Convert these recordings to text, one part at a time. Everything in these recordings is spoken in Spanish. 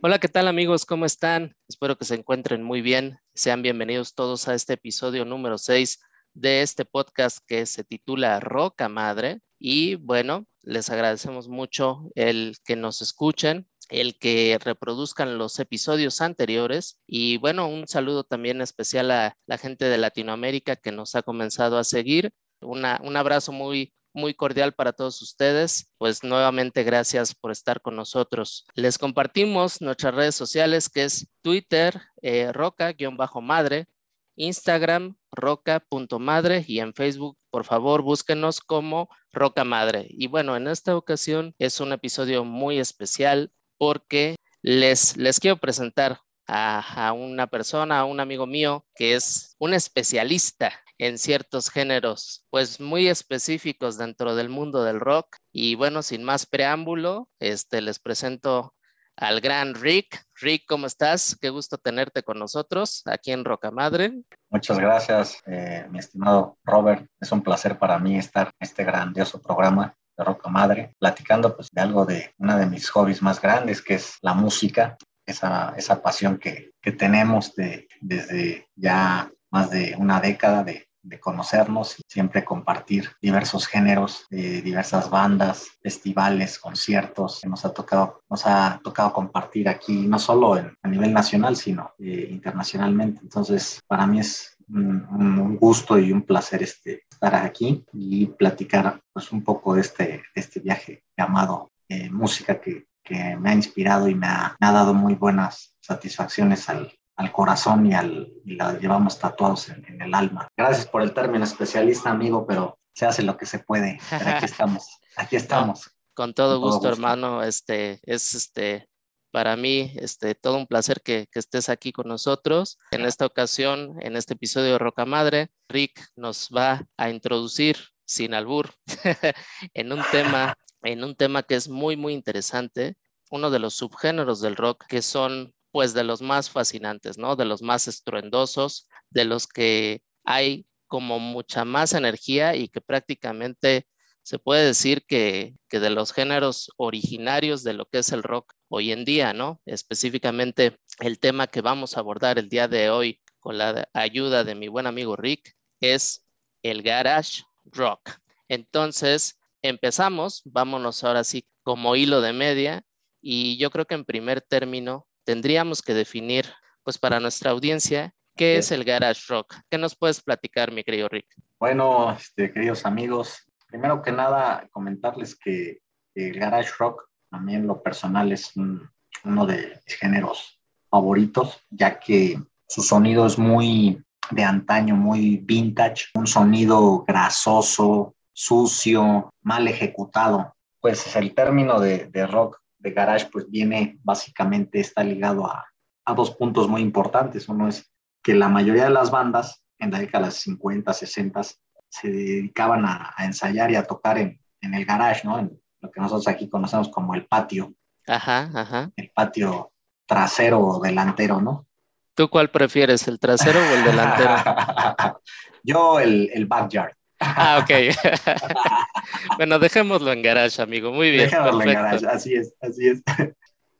Hola, ¿qué tal amigos? ¿Cómo están? Espero que se encuentren muy bien. Sean bienvenidos todos a este episodio número 6 de este podcast que se titula Roca Madre. Y bueno, les agradecemos mucho el que nos escuchen, el que reproduzcan los episodios anteriores. Y bueno, un saludo también especial a la gente de Latinoamérica que nos ha comenzado a seguir. un abrazo muy, muy cordial para todos ustedes. Pues nuevamente gracias por estar con nosotros. Les compartimos nuestras redes sociales que es Twitter, eh, roca-madre, Instagram, roca.madre y en Facebook, por favor, búsquenos como Roca Madre. Y bueno, en esta ocasión es un episodio muy especial porque les, les quiero presentar a, a, una persona, a un amigo mío que es un especialista en ciertos géneros, pues muy específicos dentro del mundo del rock. Y bueno, sin más preámbulo, este, les presento al gran Rick. Rick, ¿cómo estás? Qué gusto tenerte con nosotros aquí en Roca Madre. Muchas gracias, eh, mi estimado Robert. Es un placer para mí estar en este grandioso programa de Roca Madre, platicando pues de algo de una de mis hobbies más grandes, que es la música, esa, esa pasión que, que tenemos de, desde ya más de una década de, de conocernos y siempre compartir diversos géneros, eh, diversas bandas, festivales, conciertos que nos ha tocado, nos ha tocado compartir aquí, no solo a nivel nacional, sino eh, internacionalmente. Entonces, para mí es un, un, gusto y un placer este, estar aquí y platicar pues, un poco de este, este viaje llamado eh, música que, que, me ha inspirado y me ha, me ha dado muy buenas satisfacciones al, al corazón y, al, y la llevamos tatuados en, en, el alma. Gracias por el término especialista, amigo, pero se hace lo que se puede. Pero aquí estamos, aquí estamos. Con todo, Con gusto, gusto, hermano. Este es este para mí este todo un placer que, que, estés aquí con nosotros. En esta ocasión, en este episodio de Roca Madre, Rick nos va a introducir sin albur en un tema en un tema que es muy muy interesante, uno de los subgéneros del rock que son pues de los más fascinantes, ¿no? De los más estruendosos, de los que hay como mucha más energía y que prácticamente se puede decir que, que, de los géneros originarios de lo que es el rock hoy en día, ¿no? Específicamente el tema que vamos a abordar el día de hoy con la ayuda de mi buen amigo Rick es el garage rock. Entonces, empezamos, vámonos ahora sí como hilo de media y yo creo que en primer término tendríamos que definir, pues para nuestra audiencia, ¿qué es el garage rock? ¿Qué nos puedes platicar, mi querido Rick? Bueno, este, queridos amigos, primero que nada comentarles que el garage rock, también lo personal, es un, uno de mis géneros favoritos, ya que su sonido es muy de antaño, muy vintage, un sonido grasoso, sucio, mal ejecutado. Pues el término de, de rock de garage pues viene básicamente, está ligado a, a, dos puntos muy importantes. Uno es que la mayoría de las bandas en la década de los 50, 60 se dedicaban a, a, ensayar y a tocar en, en el garage, ¿no? En lo que nosotros aquí conocemos como el patio. Ajá, ajá. El patio trasero o delantero, ¿no? ¿Tú cuál prefieres, el trasero o el delantero? Yo el, el backyard. Ah, ok. bueno, dejémoslo en garage, amigo. Muy bien. Dejémoslo perfecto. en garage, así es, así es.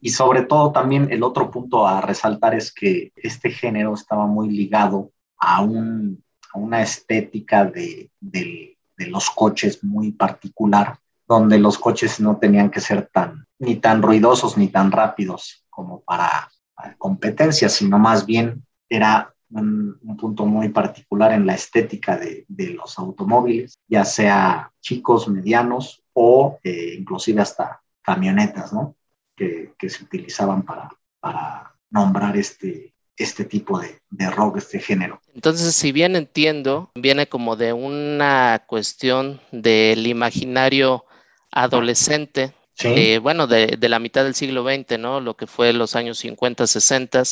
Y sobre todo también el otro punto a resaltar es que este género estaba muy ligado a, un, a una estética de, de, de, los coches muy particular, donde los coches no tenían que ser tan, ni tan ruidosos ni tan rápidos como para, para competencia, sino más bien era un, un, punto muy particular en la estética de, de, los automóviles, ya sea chicos, medianos o eh, inclusive hasta camionetas, ¿no? Que, que se utilizaban para, para, nombrar este, este tipo de, de rock, este género. Entonces, si bien entiendo, viene como de una cuestión del imaginario adolescente, sí. eh, bueno, de, de, la mitad del siglo XX, ¿no? Lo que fue los años 50, 60.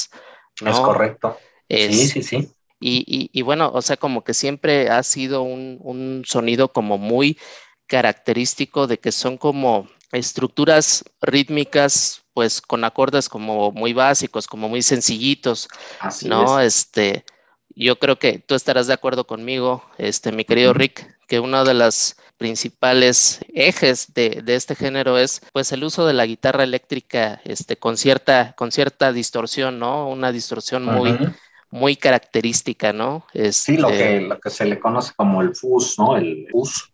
¿no? Es correcto. Es, sí, sí, sí. Y, y, y, bueno, o sea, como que siempre ha sido un, un, sonido como muy característico de que son como estructuras rítmicas, pues con acordes como muy básicos, como muy sencillitos, Así ¿no? Es. Este, yo creo que tú estarás de acuerdo conmigo, este, mi querido Rick, que uno de los principales ejes de, este género es pues el uso de la guitarra eléctrica este, con, cierta, con cierta distorsión, ¿no? Una distorsión muy, muy característica, ¿no? sí, lo este que, lo que se le conoce como el fuzz, ¿no? El fuzz,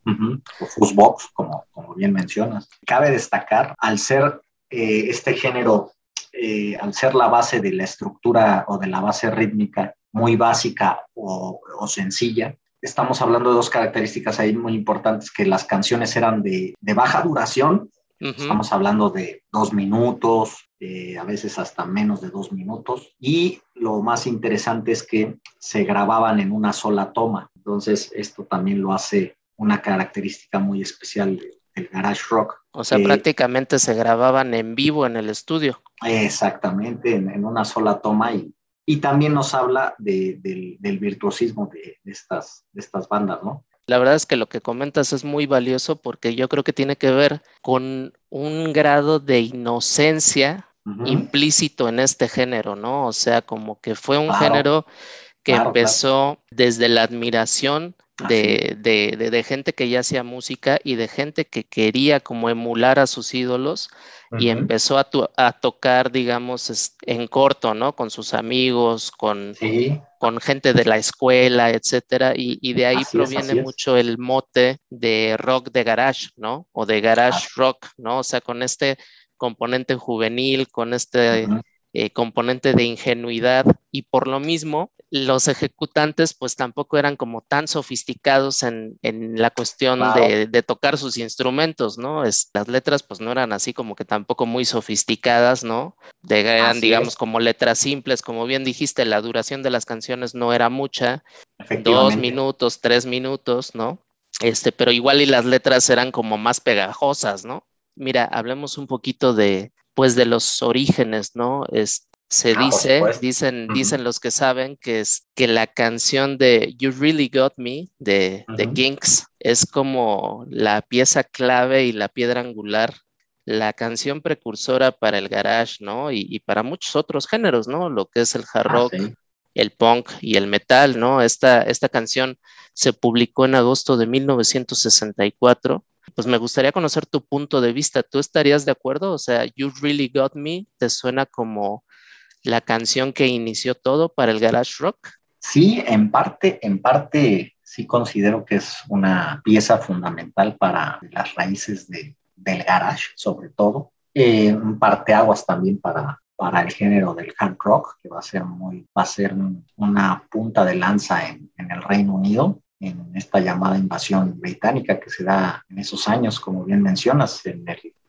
o fuzz box, como, como bien mencionas. Cabe destacar, al ser eh, este género, eh, al ser la base de la estructura o de la base rítmica muy básica o, o sencilla, estamos hablando de dos características ahí muy importantes, que las canciones eran de, de baja duración, estamos hablando de dos minutos, eh, a veces hasta menos de dos minutos. Y lo más interesante es que se grababan en una sola toma. Entonces, esto también lo hace una característica muy especial del garage rock. O sea, prácticamente se grababan en vivo en el estudio. Exactamente, en, una sola toma y, y también nos habla del, del, virtuosismo de, estas, de estas bandas, ¿no? La verdad es que lo que comentas es muy valioso porque yo creo que tiene que ver con un grado de inocencia implícito en este género, ¿no? O sea, como que fue un género que empezó desde la admiración de, de, gente que ya hacía música y de gente que quería como emular a sus ídolos y empezó a, a, tocar, digamos, en corto, ¿no? Con sus amigos, con, con gente de la escuela, etcétera, y, de ahí proviene mucho el mote de rock de garage, ¿no? O de garage rock, ¿no? O sea, con este componente juvenil, con este eh, componente de ingenuidad y por lo mismo los ejecutantes pues tampoco eran como tan sofisticados en, la cuestión de, tocar sus instrumentos, ¿no? Es, las letras pues no eran así como que tampoco muy sofisticadas, ¿no? De, eran digamos como letras simples, como bien dijiste, la duración de las canciones no era mucha, dos minutos, tres minutos, ¿no? Este, pero igual y las letras eran como más pegajosas, ¿no? Mira, hablemos un poquito de, pues, de los orígenes, ¿no? Es, se ah, dice, dicen, dicen los que saben que es que la canción de You Really Got Me de, de Kinks es como la pieza clave y la piedra angular, la canción precursora para el garage, ¿no? Y, para muchos otros géneros, ¿no? Lo que es el hard ah, rock, el punk y el metal, ¿no? Esta, esta canción se publicó en agosto de 1964 pues me gustaría conocer tu punto de vista. ¿Tú estarías de acuerdo? O sea, You Really Got Me, ¿te suena como la canción que inició todo para el garage rock? Sí, en parte, en parte sí considero que es una pieza fundamental para las raíces de, del garage, sobre todo. Eh, un parteaguas también para, para el género del hard rock, que va a ser muy, va a ser una punta de lanza en el Reino Unido en esta llamada invasión británica que se da en esos años, como bien mencionas, en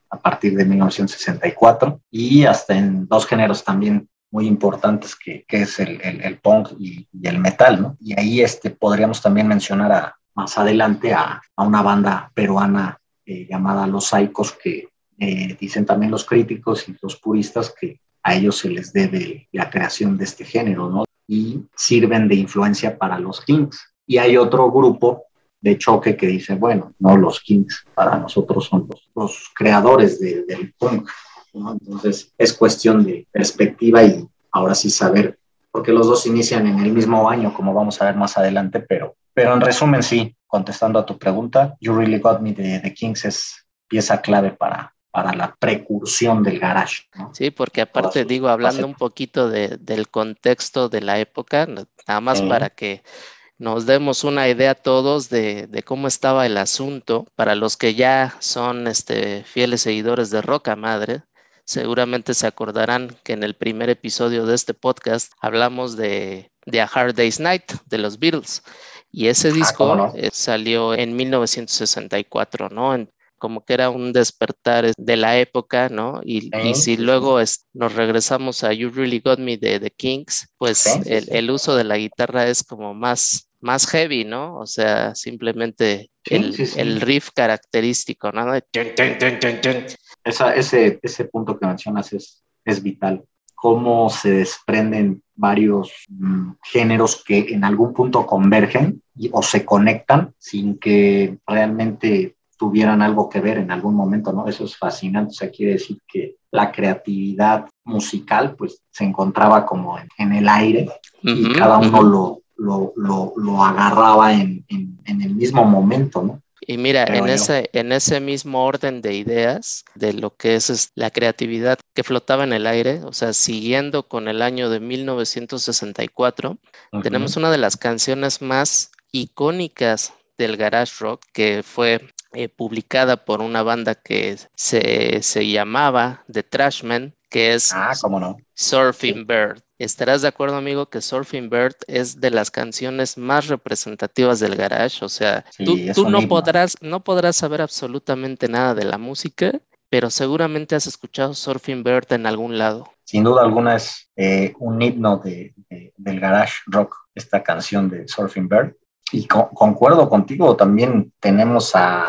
a partir de 1964 y hasta en dos géneros también muy importantes que, que es el, el, punk y, el metal, ¿no? Y ahí este, podríamos también mencionar a, más adelante a, a una banda peruana eh, llamada Los Saicos que eh, dicen también los críticos y los puristas que a ellos se les debe la creación de este género, ¿no? Y sirven de influencia para los Kings. Y hay otro grupo de choque que dice, bueno, no, los Kings para nosotros son los, creadores del punk. Entonces es cuestión de perspectiva y ahora sí saber, porque los dos inician en el mismo año, como vamos a ver más adelante, pero, pero en resumen sí, contestando a tu pregunta, You Really Got Me de The Kings es pieza clave para, para la precursión del garage. Sí, porque aparte digo, hablando un poquito del contexto de la época, nada más para que nos demos una idea todos de, cómo estaba el asunto. Para los que ya son este, fieles seguidores de Roca Madre, seguramente se acordarán que en el primer episodio de este podcast hablamos de, de A Hard Day's Night de los Beatles. Y ese ah, disco eh, salió en 1964, ¿no? como que era un despertar de la época, ¿no? Y, si luego nos regresamos a You Really Got Me de The Kings, pues el, el, uso de la guitarra es como más, más heavy, ¿no? O sea, simplemente el, riff característico, ¿no? ese, ese punto que mencionas es, es vital. Cómo se desprenden varios mm, géneros que en algún punto convergen o se conectan sin que realmente tuvieran algo que ver en algún momento, ¿no? Eso es fascinante, o sea, quiere decir que la creatividad musical pues se encontraba como en, el aire y cada uno lo, lo, lo, lo agarraba en, en, en el mismo momento, ¿no? Y mira, en ese, en ese mismo orden de ideas de lo que es, la creatividad que flotaba en el aire, o sea, siguiendo con el año de 1964, tenemos una de las canciones más icónicas del garage rock que fue eh, publicada por una banda que se, se llamaba The Trashmen, que es ah, ¿cómo no? Surfing Bird. Estarás de acuerdo, amigo, que Surfing Bird es de las canciones más representativas del garage. O sea, tú, no, podrás, no podrás saber absolutamente nada de la música, pero seguramente has escuchado Surfing Bird en algún lado. Sin duda alguna es eh, un himno de, del garage rock, esta canción de Surfing Bird. Y concuerdo contigo, también tenemos a,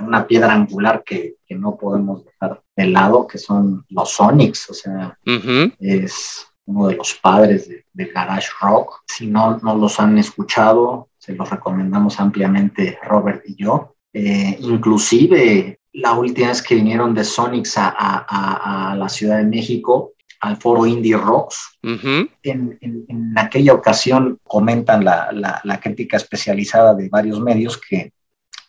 una piedra angular que, que, no podemos dejar de lado, que son los Sonics, o sea, es uno de los padres del garage rock. Si no, no los han escuchado, se los recomendamos ampliamente Robert y yo. Eh, inclusive la última vez que vinieron de Sonics a, a, a la Ciudad de México, al foro Indie Rocks. en, en, aquella ocasión comentan la, la, la, crítica especializada de varios medios que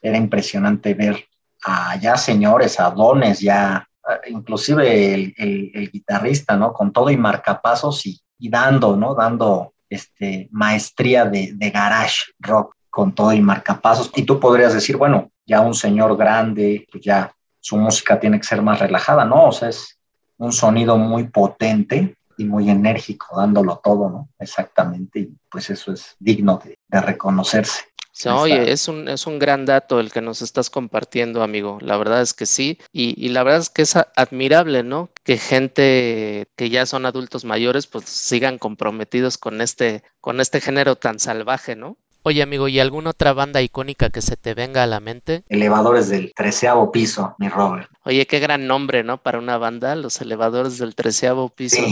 era impresionante ver a ya señores, a dones, ya inclusive el, el, guitarrista, ¿no? Con todo y marcapasos y, y dando, ¿no? Dando este, maestría de, de garage rock con todo y marcapasos. Y tú podrías decir, bueno, ya un señor grande, pues ya su música tiene que ser más relajada, ¿no? O sea, es un sonido muy potente y muy enérgico, dándolo todo, ¿no? Exactamente, y pues eso es digno de, de reconocerse. oye, es un, es un gran dato el que nos estás compartiendo, amigo. La verdad es que sí. Y, y, la verdad es que es admirable, ¿no? Que gente que ya son adultos mayores, pues sigan comprometidos con este, con este género tan salvaje, ¿no? Oye, amigo, ¿y alguna otra banda icónica que se te venga a la mente? Elevadores del treceavo piso, mi Robert. Oye, qué gran nombre, ¿no? Para una banda, los elevadores del treceavo piso.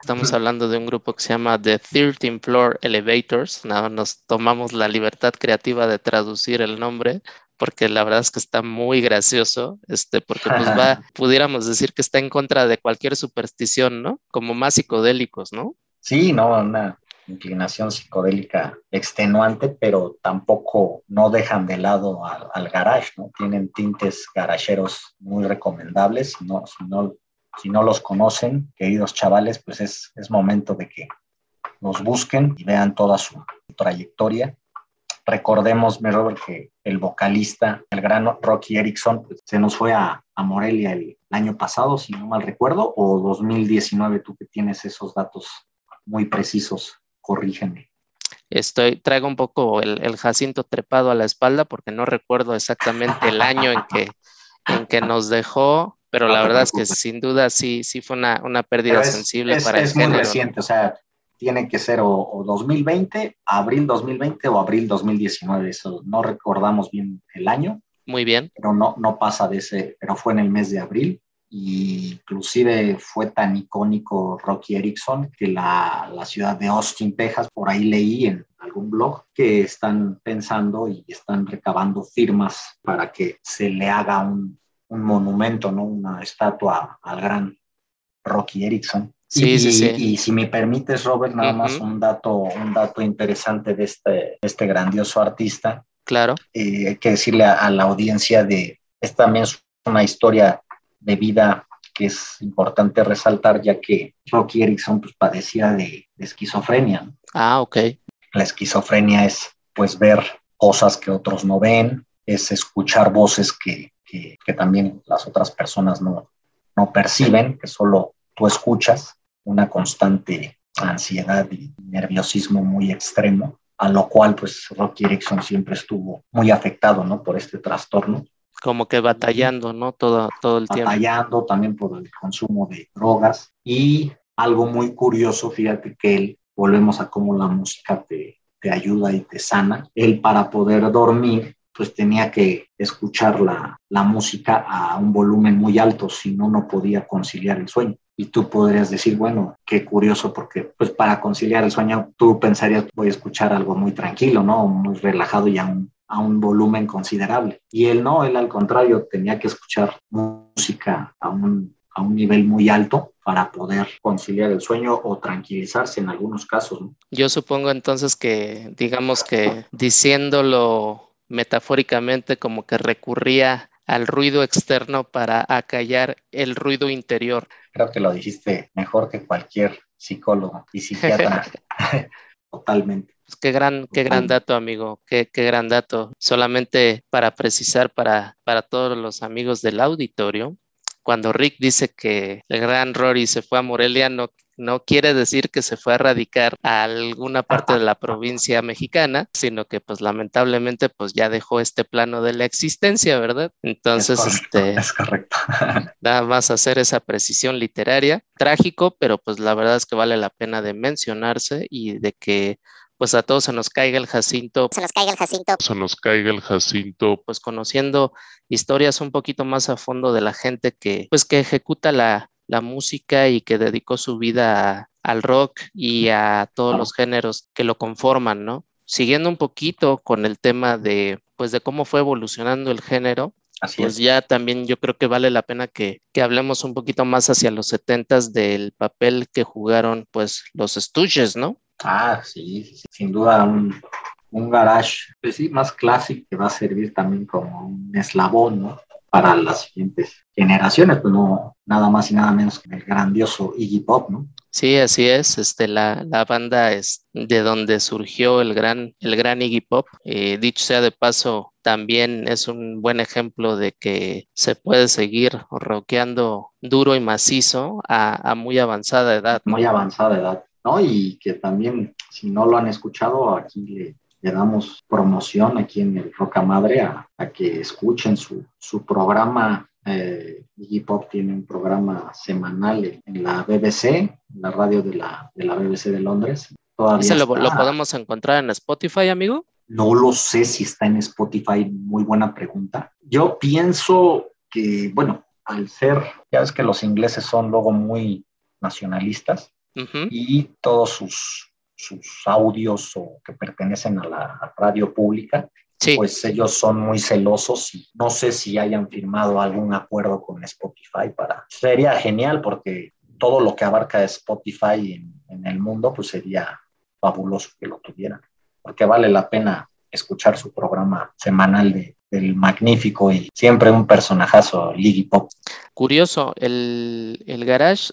Estamos hablando de un grupo que se llama The 13 Floor Elevators. Nada, nos tomamos la libertad creativa de traducir el nombre porque la verdad es que está muy gracioso, este, porque pues va, pudiéramos decir que está en contra de cualquier superstición, ¿no? Como más psicodélicos, ¿no? Sí, no, una, inclinación psicodélica extenuante, pero tampoco no dejan de lado al, garage, ¿no? Tienen tintes garajeros muy recomendables. Si no, si no, si no los conocen, queridos chavales, pues es, es momento de que los busquen y vean toda su trayectoria. Recordemos, Robert, que el vocalista, el gran Rocky Erickson, pues, se nos fue a, a Morelia el, año pasado, si no mal recuerdo, o 2019, tú que tienes esos datos muy precisos corrígeme. Estoy, traigo un poco el, Jacinto trepado a la espalda porque no recuerdo exactamente el año en que, en que nos dejó, pero la verdad es que sin duda sí, sí fue una, una pérdida sensible para el Es muy reciente, o sea, tiene que ser o, 2020, abril 2020 o abril 2019, eso no recordamos bien el año. Muy bien. Pero no, no pasa de ese, pero fue en el mes de abril inclusive fue tan icónico Rocky Erickson que la, la, ciudad de Austin, Texas, por ahí leí en algún blog que están pensando y están recabando firmas para que se le haga un, un monumento, ¿no? una estatua al gran Rocky Erickson. Sí, y, sí, sí. y, si me permites, Robert, nada más un dato, un dato interesante de este, este grandioso artista. Claro. Eh, hay que decirle a, a la audiencia de, es también una historia de vida que es importante resaltar, ya que Rocky Erickson pues, padecía de, esquizofrenia. Ah, ok. La esquizofrenia es pues ver cosas que otros no ven, es escuchar voces que, que, también las otras personas no, no perciben, que solo tú escuchas, una constante ansiedad y nerviosismo muy extremo, a lo cual pues Rocky Erickson siempre estuvo muy afectado, ¿no? Por este trastorno como que batallando, ¿no? Todo, todo el tiempo. Batallando también por el consumo de drogas. Y algo muy curioso, fíjate que él, volvemos a cómo la música te, ayuda y te sana. Él para poder dormir, pues tenía que escuchar la, la música a un volumen muy alto, si no, no podía conciliar el sueño. Y tú podrías decir, bueno, qué curioso, porque pues para conciliar el sueño tú pensarías, voy a escuchar algo muy tranquilo, ¿no? Muy relajado y aún a un volumen considerable. Y él no, él al contrario, tenía que escuchar música a un, a un nivel muy alto para poder conciliar el sueño o tranquilizarse en algunos casos. Yo supongo entonces que, digamos que diciéndolo metafóricamente, como que recurría al ruido externo para acallar el ruido interior. Creo que lo dijiste mejor que cualquier psicólogo y psiquiatra. Totalmente. Pues qué gran, qué gran dato, amigo, qué, qué gran dato. Solamente para precisar para, para todos los amigos del auditorio, cuando Rick dice que el gran Rory se fue a Morelia, no, no quiere decir que se fue a radicar a alguna parte de la provincia mexicana, sino que pues lamentablemente pues ya dejó este plano de la existencia, ¿verdad? Entonces, es correcto, este, es correcto. nada más hacer esa precisión literaria, trágico, pero pues la verdad es que vale la pena de mencionarse y de que pues a todos se nos caiga el Jacinto. Se nos caiga el Jacinto. Se nos caiga el Jacinto. Pues conociendo historias un poquito más a fondo de la gente que, pues que ejecuta la, la música y que dedicó su vida a, al rock y a todos los géneros que lo conforman, ¿no? Siguiendo un poquito con el tema de, pues de cómo fue evolucionando el género, Así pues es. ya también yo creo que vale la pena que, que hablemos un poquito más hacia los setentas del papel que jugaron pues los Stooges, ¿no? Ah, sí, sí, sí, sin duda un, un garage, pues sí, más clásico que va a servir también como un eslabón, ¿no? Para las siguientes generaciones, pues no, nada más y nada menos que el grandioso Iggy Pop, ¿no? Sí, así es. Este, la, la banda es de donde surgió el gran, el gran Iggy Pop. Eh, dicho sea de paso, también es un buen ejemplo de que se puede seguir rockeando duro y macizo a, a muy avanzada edad. Muy avanzada edad, ¿no? Y que también, si no lo han escuchado, aquí le, le damos promoción aquí en el Roca Madre a, a que escuchen su, su programa. Eh, Iggy tiene un programa semanal en la BBC, en la radio de la, de la BBC de Londres. Todavía ¿Ese lo, lo podemos encontrar en Spotify, amigo? No lo sé si está en Spotify, muy buena pregunta. Yo pienso que, bueno, al ser, ya ves que los ingleses son luego muy nacionalistas y todos sus, sus audios o que pertenecen a la radio pública, Sí, pues ellos son muy celosos y no sé si hayan firmado algún acuerdo con Spotify para... Sería genial porque todo lo que abarca Spotify en, en el mundo, pues sería fabuloso que lo tuvieran, porque vale la pena escuchar su programa semanal de, del magnífico y siempre un personajazo, Liggy Pop. curioso, el, el garage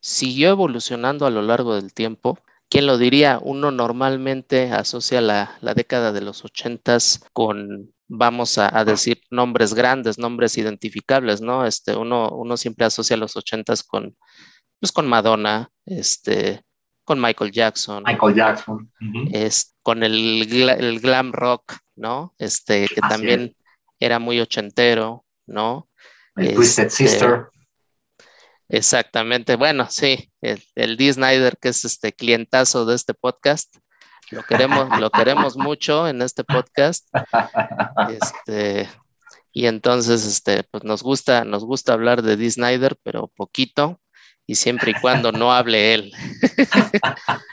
siguió evolucionando a lo largo del tiempo. ¿Quién lo diría? Uno normalmente asocia la, la década de los ochentas con, vamos a, a decir, nombres grandes, nombres identificables, ¿no? Este, uno, uno siempre asocia los ochentas con, pues con Madonna, este, con Michael Jackson, Michael Jackson. es, con el, el glam rock, ¿no? Este, que Así también era muy ochentero, ¿no? El Twisted Este, Sister. Exactamente. Bueno, sí, el, el Snyder, que es este clientazo de este podcast. Lo queremos, lo queremos mucho en este podcast. Este, y entonces, este, pues nos gusta, nos gusta hablar de Dee Snyder, pero poquito, y siempre y cuando no hable él.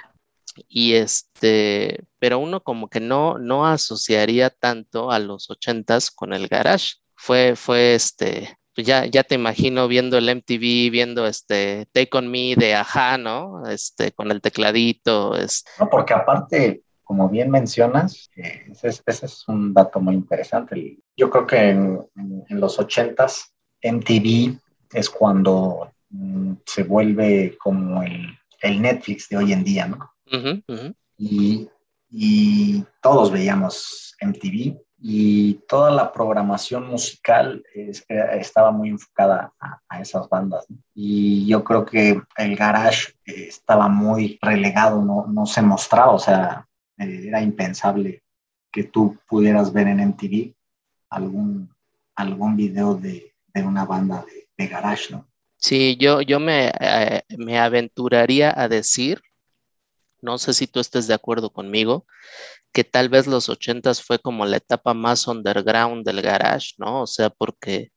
y este, pero uno como que no, no asociaría tanto a los ochentas con el garage. Fue, fue este, pues ya, ya te imagino viendo el MTV, viendo este Take On Me de Aja, ¿no? Este, con el tecladito, es, No, porque aparte, como bien mencionas, eh, ese, es, ese es un dato muy interesante. Yo creo que en, en- los ochentas, MTV es cuando mm, se vuelve como el, el Netflix de hoy en día, ¿no? y todos veíamos MTV y toda la programación musical eh, estaba muy enfocada a, esas bandas. Y yo creo que el garage estaba muy relegado, no, no se mostraba, o sea, eh, era impensable que tú pudieras ver en MTV algún, algún video de, de una banda de, de garage, ¿no? Sí, yo, yo me, eh, me aventuraría a decir, no sé si tú estés de acuerdo conmigo, que tal vez los ochentas fue como la etapa más underground del garage, ¿no? O sea, porque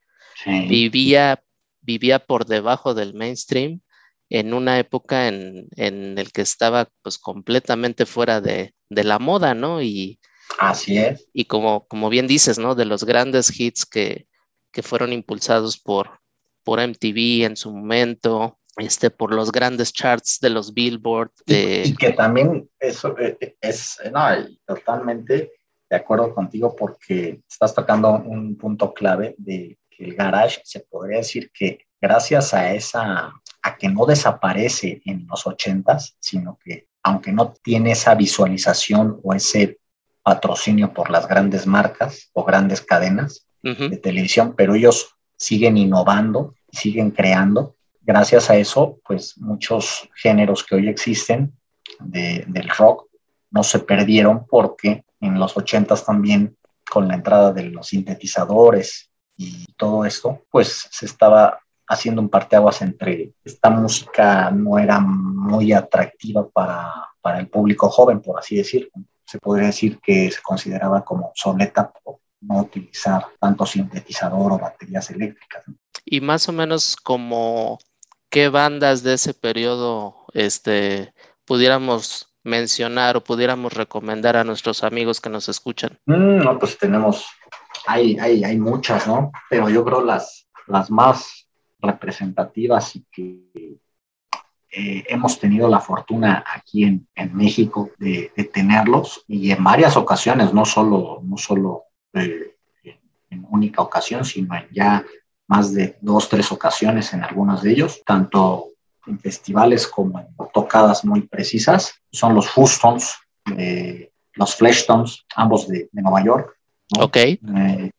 vivía, vivía por debajo del mainstream en una época en, en el que estaba pues completamente fuera de, de la moda, ¿no? Y, Así es. y como, como bien dices, ¿no? De los grandes hits que, que fueron impulsados por, por MTV en su momento, este, por los grandes charts de los Billboard. Y, que también eso eh, eh, es, no, totalmente de acuerdo contigo porque estás tocando un punto clave de que el garage se podría decir que gracias a esa, a que no desaparece en los ochentas, sino que aunque no tiene esa visualización o ese patrocinio por las grandes marcas o grandes cadenas de televisión, pero ellos siguen innovando, siguen creando. Gracias a eso, pues muchos géneros que hoy existen del rock no se perdieron porque en los ochentas también con la entrada de los sintetizadores y todo esto, pues se estaba haciendo un parteaguas entre esta música no era muy atractiva para, para el público joven, por así decirlo. Se podría decir que se consideraba como obsoleta por no utilizar tanto sintetizador o baterías eléctricas. Y más o menos como qué bandas de ese periodo este, pudiéramos mencionar o pudiéramos recomendar a nuestros amigos que nos escuchan. Mm, no, pues tenemos, hay, hay, hay muchas, ¿no? Pero yo creo las, las más representativas y que eh, hemos tenido la fortuna aquí en, en México de, tenerlos y en varias ocasiones, no solo, no solo eh, en única ocasión, sino en ya más de dos, tres ocasiones en algunos de ellos, tanto en festivales como en tocadas muy precisas. Son los Fustons, los Fleshtones, ambos de, de, Nueva York. Ok. Eh,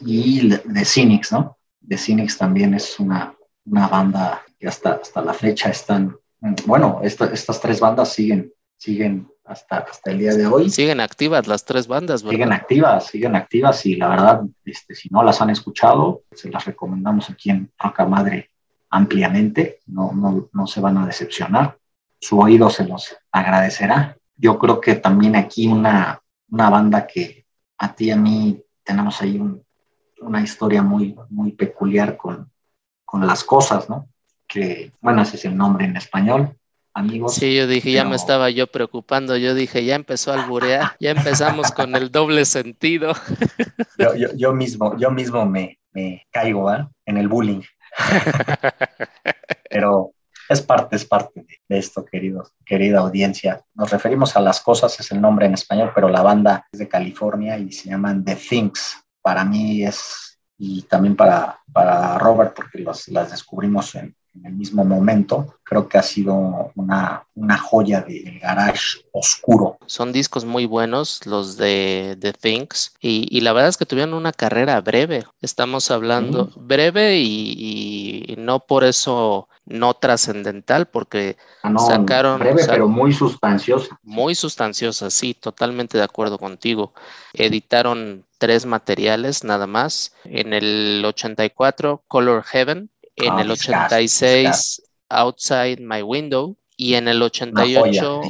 y de Cynics, ¿no? de Cynics también es una, una banda que hasta, hasta la fecha están, bueno, estas tres bandas siguen, siguen hasta, hasta el día de hoy. Siguen activas las tres bandas, ¿verdad? Siguen activas, siguen activas y la verdad, este, si no las han escuchado, se las recomendamos aquí en Roca Madre ampliamente, no, no, no se van a decepcionar, su oído se los agradecerá. Yo creo que también aquí una, una banda que a ti y a mí tenemos ahí un, una historia muy, muy peculiar con, con las cosas, ¿no? Que, bueno, ese es el nombre en español, amigos. Sí, yo dije, ya me estaba yo preocupando, yo dije, ya empezó a alburear, ya empezamos con el doble sentido. Yo, yo, yo mismo, yo mismo me, me caigo ¿eh? en el bullying. Pero es parte, es parte de, esto, queridos, querida audiencia. Nos referimos a las cosas, es el nombre en español, pero la banda es de California y se llaman The Things para mí es, y también para, para Robert, porque las descubrimos en, el mismo momento, creo que ha sido una, una joya del garage oscuro. Son discos muy buenos, los de The Things, y, y, la verdad es que tuvieron una carrera breve. Estamos hablando breve y, y, no por eso no trascendental, porque ah, sacaron... Breve, pero muy sustanciosa. Muy sustanciosa, sí, totalmente de acuerdo contigo. Editaron tres materiales nada más. En el 84, Color Heaven. En ah, el 86, Outside My Window. Y en el 88,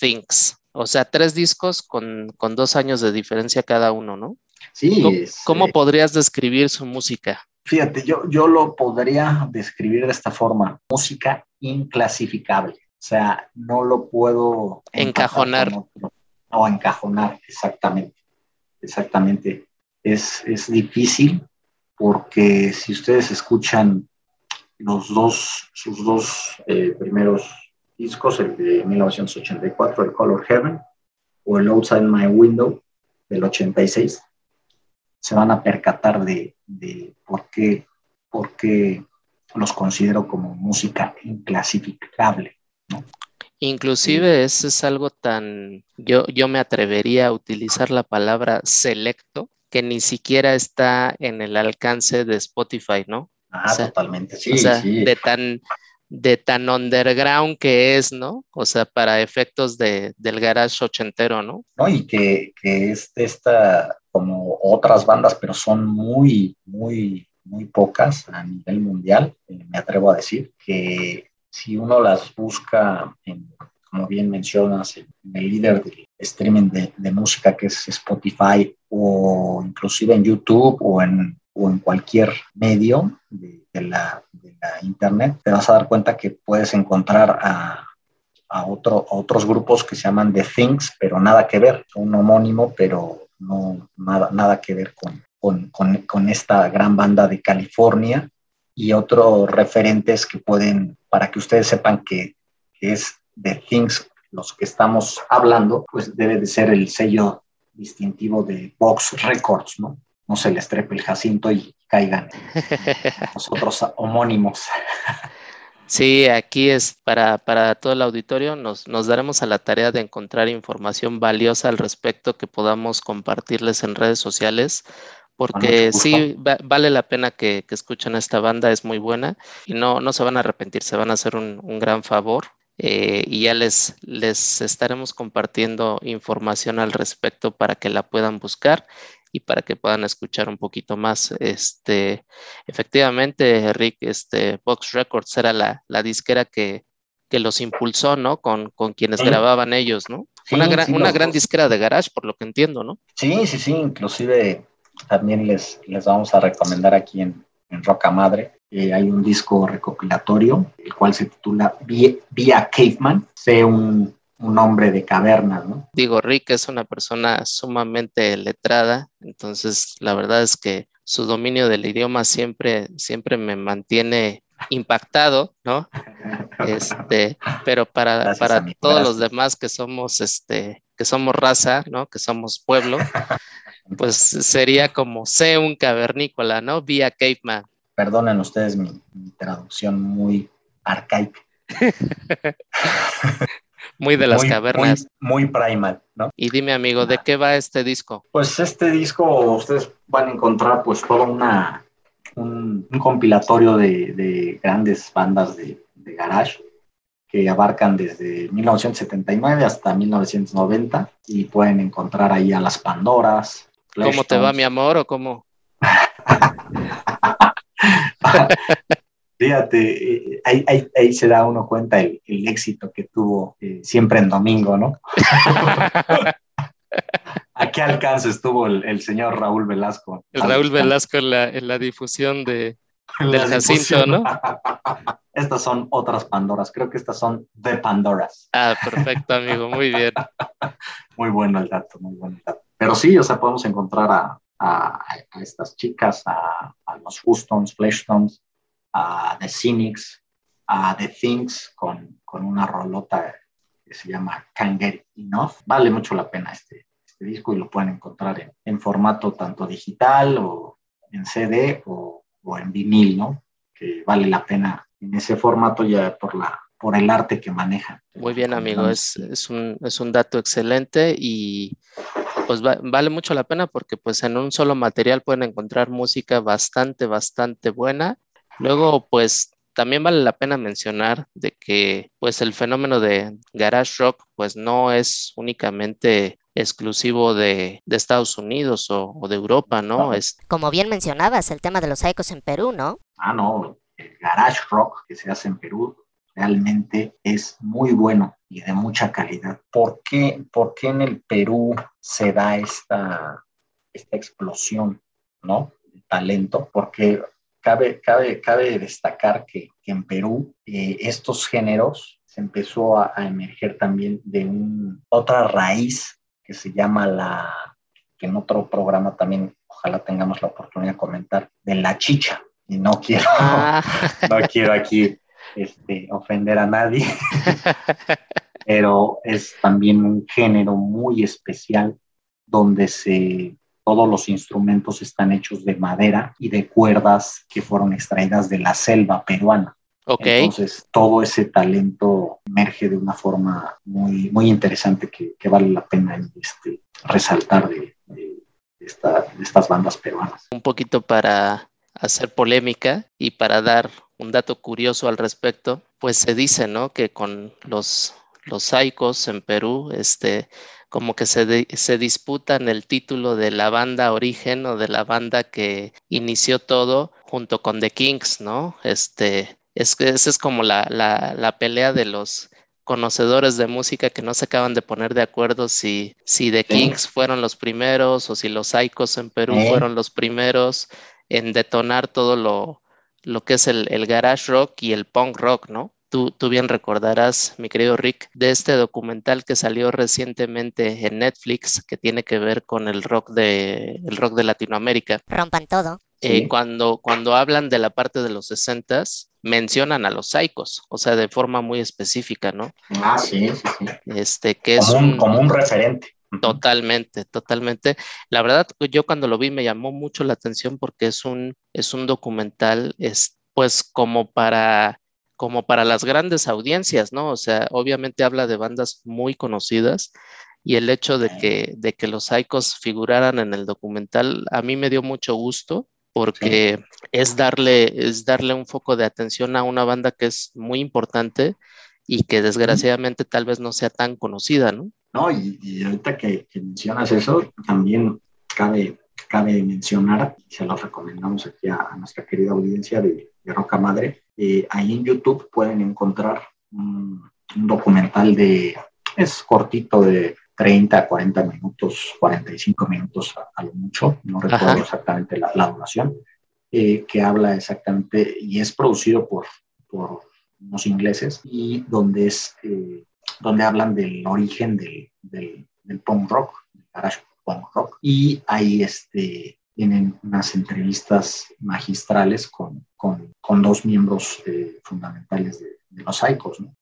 Things. O sea, tres discos con, con, dos años de diferencia cada uno, ¿no? Sí. ¿Cómo, podrías describir su música? Fíjate, yo, yo lo podría describir de esta forma, música inclasificable. O sea, no lo puedo... Encajonar. No, encajonar, exactamente exactamente. Es, es difícil porque si ustedes escuchan los dos, sus dos eh, primeros discos, el de 1984, el Color Heaven, o el Outside My Window del 86, se van a percatar de, de por, qué, por qué los considero como música inclasificable. ¿no? Inclusive eso es algo tan, yo, yo me atrevería a utilizar la palabra selecto, que ni siquiera está en el alcance de Spotify, ¿no? Ah, totalmente, sí, sí. De tan, de tan underground que es, ¿no? O sea, para efectos de, del garage ochentero, ¿no? No, y que, que es esta, como otras bandas, pero son muy, muy, muy pocas a nivel mundial, eh, me atrevo a decir, que si uno las busca, en, como bien mencionas, en, el líder de streaming de, música que es Spotify o inclusive en YouTube o en, o en cualquier medio de, la, Internet, te vas a dar cuenta que puedes encontrar a, a, otro, otros grupos que se llaman The Things, pero nada que ver, un homónimo, pero no nada, nada que ver con, con, con, con esta gran banda de California y otros referentes que pueden, para que ustedes sepan que, es de Things los que estamos hablando, pues debe de ser el sello distintivo de Box Records, ¿no? No se les trepe el Jacinto y caigan nosotros homónimos. Sí, aquí es para, para todo el auditorio, nos, nos, daremos a la tarea de encontrar información valiosa al respecto que podamos compartirles en redes sociales, porque sí, vale la pena que, que, escuchen esta banda, es muy buena y no, no se van a arrepentir, se van a hacer un, un gran favor. Eh, y ya les, les estaremos compartiendo información al respecto para que la puedan buscar y para que puedan escuchar un poquito más. Este, efectivamente, Rick, este, Box Records era la, la disquera que, que, los impulsó, ¿no? Con, con quienes grababan ellos, ¿no? una gran, una gran disquera de garage, por lo que entiendo, ¿no? Sí, sí, sí, inclusive también les, les vamos a recomendar aquí en, en Roca Madre. Eh, hay un disco recopilatorio, el cual se titula Vía Caveman. Sé un, un hombre de caverna, ¿no? Digo, Rick es una persona sumamente letrada, entonces la verdad es que su dominio del idioma siempre, siempre me mantiene impactado, ¿no? Este, pero para, para todos los demás que somos, este, que somos raza, ¿no? Que somos pueblo, pues sería como sé un cavernícola, ¿no? Vía caveman. Perdonen ustedes mi traducción muy arcaica. muy de las cavernas. Muy, primal, ¿no? Y dime, amigo, ¿de qué va este disco? Pues este disco ustedes van a encontrar pues todo una, un, compilatorio de, grandes bandas de, garage que abarcan desde 1979 hasta 1990 y pueden encontrar ahí a las Pandoras. ¿Cómo te va mi amor o cómo? Fíjate, eh, ahí, se da uno cuenta el, éxito que tuvo eh, siempre en domingo, ¿no? ¿A qué alcance estuvo el, señor Raúl Velasco? El Raúl Velasco en la, en la difusión de, del Jacinto, ¿no? Estas son otras Pandoras, creo que estas son de Pandoras. Ah, perfecto, amigo, muy bien. muy bueno el dato, muy bueno el dato. Pero sí, o sea, podemos encontrar a, estas chicas, a, a los Houstons, Fleshtones, a The Cynics, a The Things con, con una rolota que se llama Can't Get Enough. Vale mucho la pena este, este disco y lo pueden encontrar en, en, formato tanto digital o en CD o, o, en vinil, ¿no? Que vale la pena en ese formato ya por, la, por el arte que maneja. Muy bien, amigo, es, es, un, es un dato excelente y pues vale mucho la pena porque pues en un solo material pueden encontrar música bastante, bastante buena Luego, pues también vale la pena mencionar de que pues el fenómeno de garage rock pues no es únicamente exclusivo de, Estados Unidos o, de Europa, ¿no? Es... Como bien mencionabas, el tema de los ecos en Perú, ¿no? Ah, no, el garage rock que se hace en Perú realmente es muy bueno y de mucha calidad. ¿Por qué, por qué en el Perú se da esta, esta explosión, ¿no? De talento, porque Cabe, cabe, cabe destacar que, en Perú eh, estos géneros se empezó a, emerger también de un, otra raíz que se llama la, que en otro programa también ojalá tengamos la oportunidad de comentar, de la chicha. Y no quiero, ah. no quiero aquí este, ofender a nadie, pero es también un género muy especial donde se todos los instrumentos están hechos de madera y de cuerdas que fueron extraídas de la selva peruana. Okay. Entonces, todo ese talento emerge de una forma muy, muy interesante que, vale la pena este, resaltar de, estas bandas peruanas. Un poquito para hacer polémica y para dar un dato curioso al respecto, pues se dice, ¿no? Que con los, los saicos en Perú, este, como que se, se disputan el título de la banda origen o de la banda que inició todo junto con The Kings, ¿no? Este, es que esa es como la, la, la, pelea de los conocedores de música que no se acaban de poner de acuerdo si, si The Kings fueron los primeros o si los Psychos en Perú fueron los primeros en detonar todo lo, lo que es el, el garage rock y el punk rock, ¿no? Tú, bien recordarás, mi querido Rick, de este documental que salió recientemente en Netflix que tiene que ver con el rock de, el rock de Latinoamérica. Rompan todo. eh, Sí. cuando, cuando hablan de la parte de los 60 mencionan a los Psychos, o sea, de forma muy específica, ¿no? Ah, sí, sí, sí. Este, que es Como un, un, como un referente. Totalmente, totalmente. La verdad, yo cuando lo vi me llamó mucho la atención porque es un, es un documental, es pues como para, como para las grandes audiencias, ¿no? O sea, obviamente habla de bandas muy conocidas y el hecho de que, de que los Psychos figuraran en el documental a mí me dio mucho gusto porque es darle, es darle un foco de atención a una banda que es muy importante y que desgraciadamente tal vez no sea tan conocida, ¿no? No, y, y ahorita que, que mencionas eso, también cabe, cabe mencionar, y se lo recomendamos aquí a, a nuestra querida audiencia de, de Roca Madre, eh, ahí en YouTube pueden encontrar un, un documental de, es cortito de 30 a 40 minutos, 45 minutos a, a lo mucho, no recuerdo Ajá. exactamente la, la duración, eh, que habla exactamente, y es producido por, por unos ingleses, y donde es... eh, donde hablan del origen del, del, del punk rock, del garage punk rock, y ahí este, tienen unas entrevistas magistrales con, con, con dos miembros eh, fundamentales de, de los Psychos. ¿no?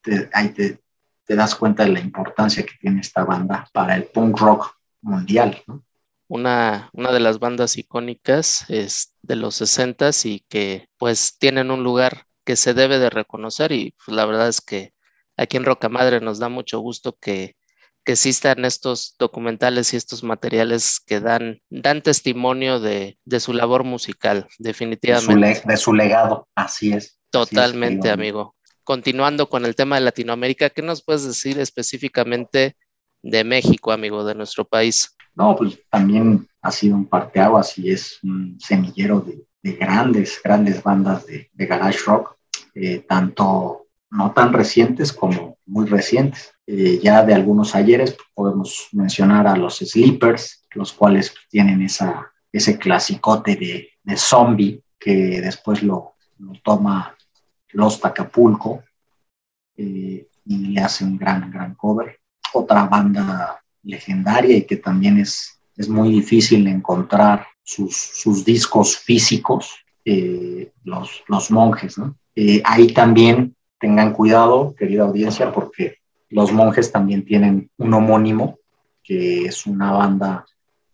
Te- ahí te, te das cuenta de la importancia que tiene esta banda para el punk rock mundial. ¿no? una, una de las bandas icónicas es de los 60 y que pues tienen un lugar que se debe de reconocer y pues, la verdad es que aquí en Rocamadre nos da mucho gusto que, que existan estos documentales y estos materiales que dan, dan testimonio de, de su labor musical, de, su definitivamente. le- de su legado, así es. así es, Totalmente, amigo. Continuando con el tema de Latinoamérica, ¿qué nos puedes decir específicamente de México, amigo, de nuestro país? No, pues también ha sido un parteaguas y es un semillero de, de grandes, grandes bandas de, de garage rock, eh, tanto no tan recientes como muy recientes. Eh, ya de algunos ayeres podemos mencionar a los Sleepers, los cuales tienen esa, ese clasicote de, de zombie que después lo, toma Los Acapulco eh, y le hace un gran, gran cover. Otra banda legendaria y que también es, es muy difícil encontrar sus, sus discos físicos, eh, los, los monjes, ¿no? Ahí también tengan cuidado, querida audiencia, porque los monjes también tienen un homónimo, que es una banda,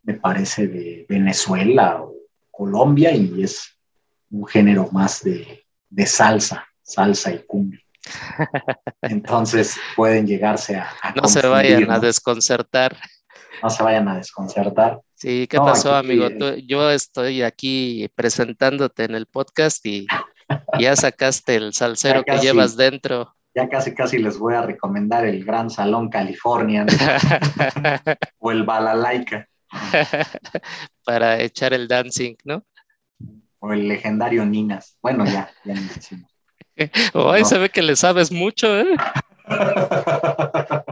me parece, de Venezuela o Colombia, y es un género más de, de salsa, salsa y cumbia. Entonces pueden llegarse a, a No se vayan a desconcertar. no se vayan a desconcertar. Sí, ¿qué No, pasó, aquí- amigo? Tú- yo estoy aquí presentándote en el podcast y ya sacaste el salsero que llevas dentro. Ya casi casi les voy a recomendar el Gran Salón California o el Balalaika Para echar el dancing, ¿no? o el legendario Ninas. Bueno, ya, ya ni decimos. Hoy No. se ve que le sabes mucho, ¿eh?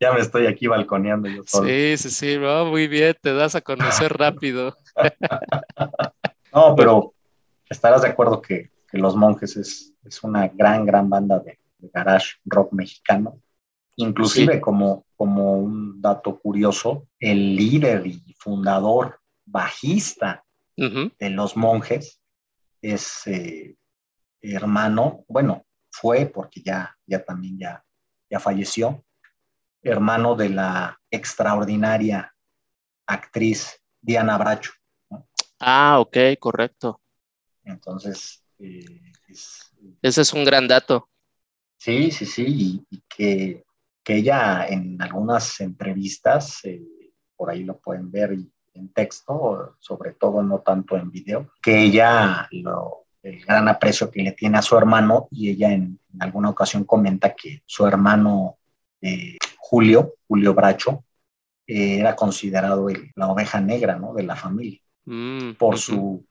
ya me estoy aquí balconeando yo solo. Sí, sí, sí, no, muy bien, te das a conocer rápido. No, pero estarás de acuerdo que, que Los Monjes es, es una gran, gran banda de, de garage rock mexicano. Inclusive como, como un dato curioso, el líder y fundador bajista de los monjes es eh, hermano, bueno, fue porque ya, ya también ya, ya falleció, hermano de la extraordinaria actriz Diana Bracho. Ah, ok, correcto. Entonces, eh, es- Ese es un gran dato. sí, sí, sí, y, y que, que ella en algunas entrevistas, eh, por ahí lo pueden ver y- en texto, sobre todo no tanto en video, que ella lo, el gran aprecio que le tiene a su hermano y ella en, en alguna ocasión comenta que su hermano eh, Julio, Julio Bracho, eh, era considerado el- la oveja negra ¿no? de la familia Mm, por, su,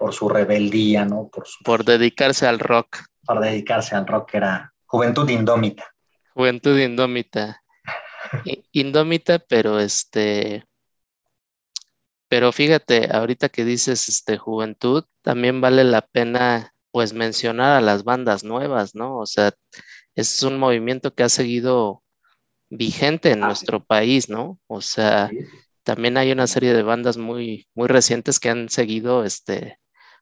por su rebeldía, ¿no? por, su, Por dedicarse al rock. para dedicarse al rock, era juventud indómita. Juventud indómita. Indómita, pero este. Pero fíjate, ahorita que dices este juventud, también vale la pena pues mencionar a las bandas nuevas, ¿no? O sea, es un movimiento que ha seguido vigente en Ah, nuestro país, ¿no? O sea, ¿sí? también hay una serie de bandas muy, muy recientes que han seguido este,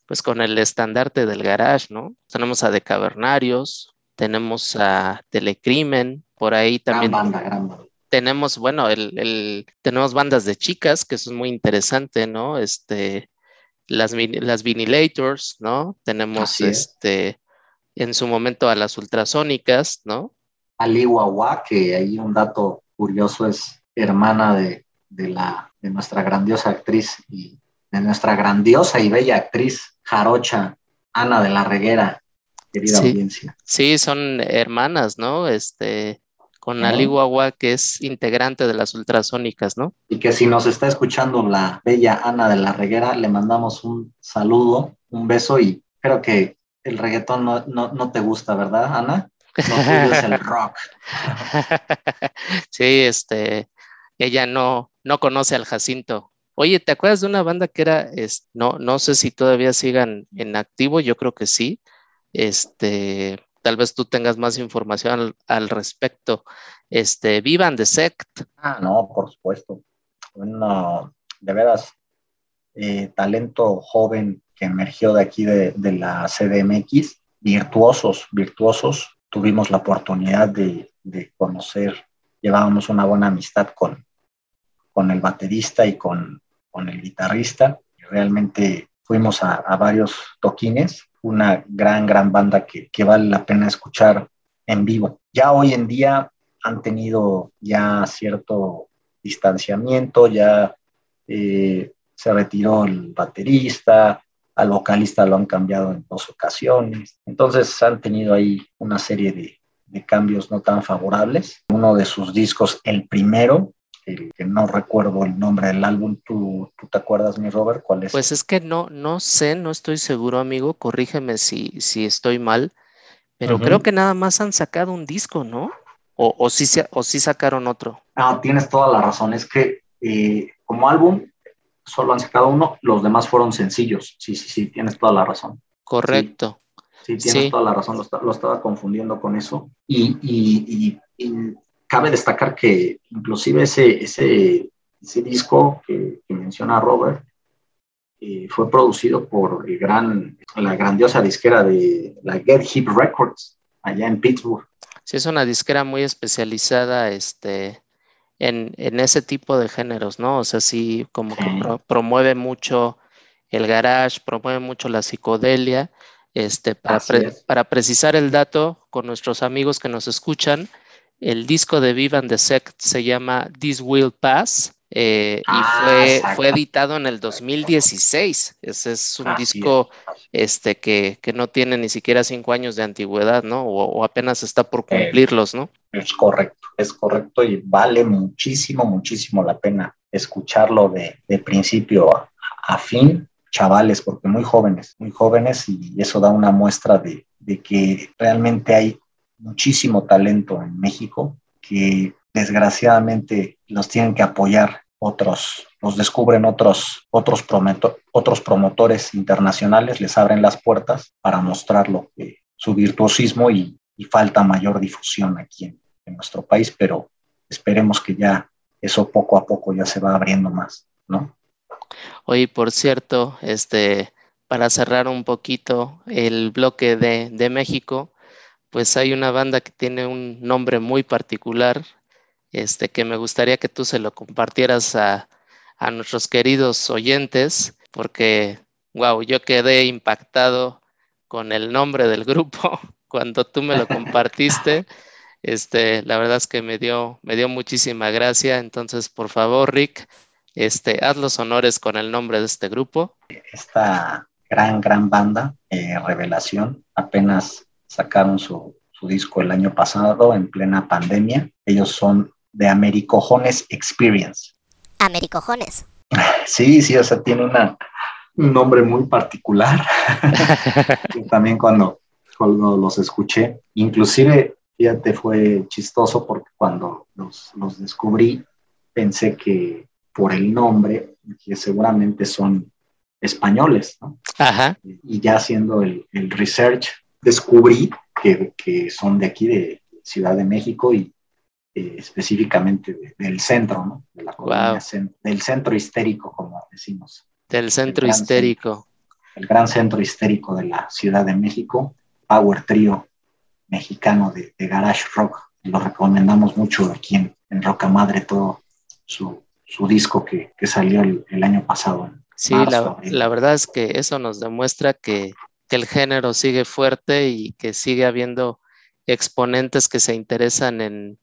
pues con el estandarte del garage, ¿no? Tenemos a De Cavernarios, tenemos a Telecrimen, por ahí también. Gran banda, gran banda. Tenemos, bueno, el, el, tenemos bandas de chicas, que eso es muy interesante, ¿no? Este, las, las vinilators, ¿no? Tenemos este, en su momento a las ultrasónicas, ¿no? Alihuahua, que ahí un dato curioso es hermana de, de, la, de nuestra grandiosa actriz y de nuestra grandiosa y bella actriz jarocha Ana de la Reguera, querida audiencia. Sí, son hermanas, ¿no? Este, con Ali que es integrante de las ultrasónicas, ¿no? Y que si nos está escuchando la bella Ana de la Reguera, le mandamos un saludo, un beso y creo que el reggaetón no, no te gusta, ¿verdad, Ana? No es el rock. sí, este, ella no, no conoce al Jacinto. Oye, ¿te acuerdas de una banda que era, es, no, no sé si todavía sigan en activo, yo creo que sí. Este, tal vez tú tengas más información al, respecto. Este, Vivan de Sect. Ah, no, por supuesto. Bueno, de veras, eh, talento joven que emergió de aquí de, de la CDMX, virtuosos, virtuosos, tuvimos la oportunidad de, conocer, llevábamos una buena amistad con, con el baterista y con, con el guitarrista. Realmente fuimos a, varios toquines, una gran, gran banda que, vale la pena escuchar en vivo. Ya hoy en día han tenido ya cierto distanciamiento, ya eh, se retiró el baterista, al vocalista lo han cambiado en dos ocasiones. Entonces han tenido ahí una serie de, cambios no tan favorables. Uno de sus discos, el primero, que no recuerdo el nombre del álbum, ¿tú, te acuerdas, mi Robert? ¿Cuál es? Pues es que no, no sé, no estoy seguro, amigo. Corrígeme si, si estoy mal, pero creo que nada más han sacado un disco, ¿no? O, o, sí, o sí sacaron otro. No, tienes toda la razón. Es que eh, como álbum solo han sacado uno, los demás fueron sencillos. Sí, sí, sí, tienes toda la razón. Correcto. Sí, tienes toda la razón, lo, estaba confundiendo con eso. Y, cabe destacar que inclusive ese, ese, ese disco que, menciona Robert eh, fue producido por el gran, la grandiosa disquera de la Get Hip Records allá en Pittsburgh. Sí, es una disquera muy especializada, este, en, ese tipo de géneros, ¿no? O sea, sí, como que promueve mucho el garage, promueve mucho la psicodelia. Este, para, para precisar el dato con nuestros amigos que nos escuchan, el disco de Vivan the Sect se llama This Will Pass eh, y ah, fue, fue, editado en el 2016. Ese es un disco este, que, que, no tiene ni siquiera cinco años de antigüedad, ¿no? O, apenas está por eh, cumplirlos, ¿no? Es correcto, es correcto y vale muchísimo, muchísimo la pena escucharlo de, de principio a, a, fin, chavales, porque muy jóvenes, muy jóvenes y eso da una muestra de, de que realmente hay muchísimo talento en México que desgraciadamente los tienen que apoyar otros, los descubren otros, otros, otros promotores internacionales, les abren las puertas para mostrarlo, su virtuosismo y, falta mayor difusión aquí en, nuestro país, pero esperemos que ya eso poco a poco ya se va abriendo más, ¿no? Oye, por cierto, este, para cerrar un poquito el bloque de, de México, pues hay una banda que tiene un nombre muy particular, este, que me gustaría que tú se lo compartieras a, nuestros queridos oyentes, porque, wow, yo quedé impactado con el nombre del grupo cuando tú me lo compartiste. Este, la verdad es que me dio, me dio muchísima gracia. Entonces, por favor, Rick, este, haz los honores con el nombre de este grupo. Esta gran, gran banda, eh, Revelación, apenas sacaron su, su disco el año pasado en plena pandemia. Ellos son de Americojones Experience. Americojones. Sí, sí, o sea, tiene una, un nombre muy particular. También cuando, cuando los escuché, inclusive, fíjate, fue chistoso porque cuando los, los descubrí, pensé que por el nombre, que seguramente son españoles, ¿no? Ajá. Y ya haciendo el, el research, descubrí que, que, son de aquí, de Ciudad de México, y eh, específicamente de- del centro, ¿no? De la Wow. cen- del centro histérico, como decimos. Del centro gran histérico. El gran centro histérico de la Ciudad de México, Power Trio mexicano de, de Garage Rock. Lo recomendamos mucho aquí en, en Roca Madre, todo su, su disco que, que salió el, el año pasado. en Sí, marzo, la, la verdad es que eso nos demuestra que, que el género sigue fuerte y que sigue habiendo exponentes que se interesan en,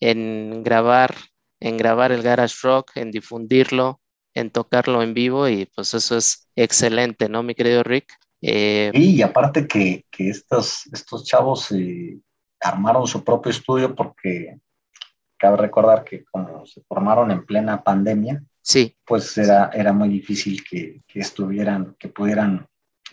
en grabar, en grabar el garage rock, en difundirlo, en tocarlo en vivo y pues eso es excelente, ¿no, mi querido Rick? Eh, Y aparte que, que estos, estos chavos eh, armaron su propio estudio porque cabe recordar que como se formaron en plena pandemia, sí, pues era, era muy difícil que, que estuvieran, que pudieran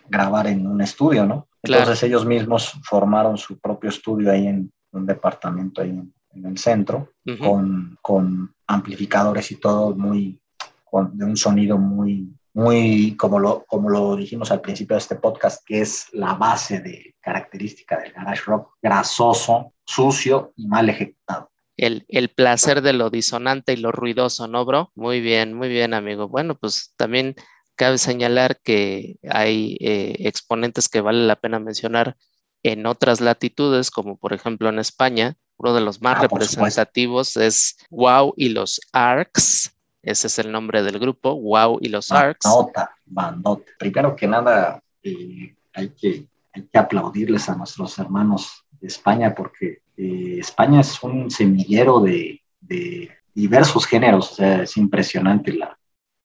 grabar en un estudio, ¿no? Claro. Entonces ellos mismos formaron su propio estudio ahí en un departamento ahí en, en el centro, con, con amplificadores y todo muy, con, de un sonido muy, muy, como lo, como lo dijimos al principio de este podcast, que es la base de característica del garage rock, grasoso, sucio y mal ejecutado. el, el placer de lo disonante y lo ruidoso, ¿no, bro? Muy bien, muy bien, amigo. Bueno, pues también cabe señalar que hay eh, exponentes que vale la pena mencionar en otras latitudes, como por ejemplo en España. Uno de los más Ah, representativos es Wow y los Arcs. Ese es el nombre del grupo, Wow y los Arcs. Bandota, bandota. Primero que nada, eh, hay, que, hay que aplaudirles a nuestros hermanos de España porque eh, España es un semillero de, de diversos géneros. O sea, es impresionante la,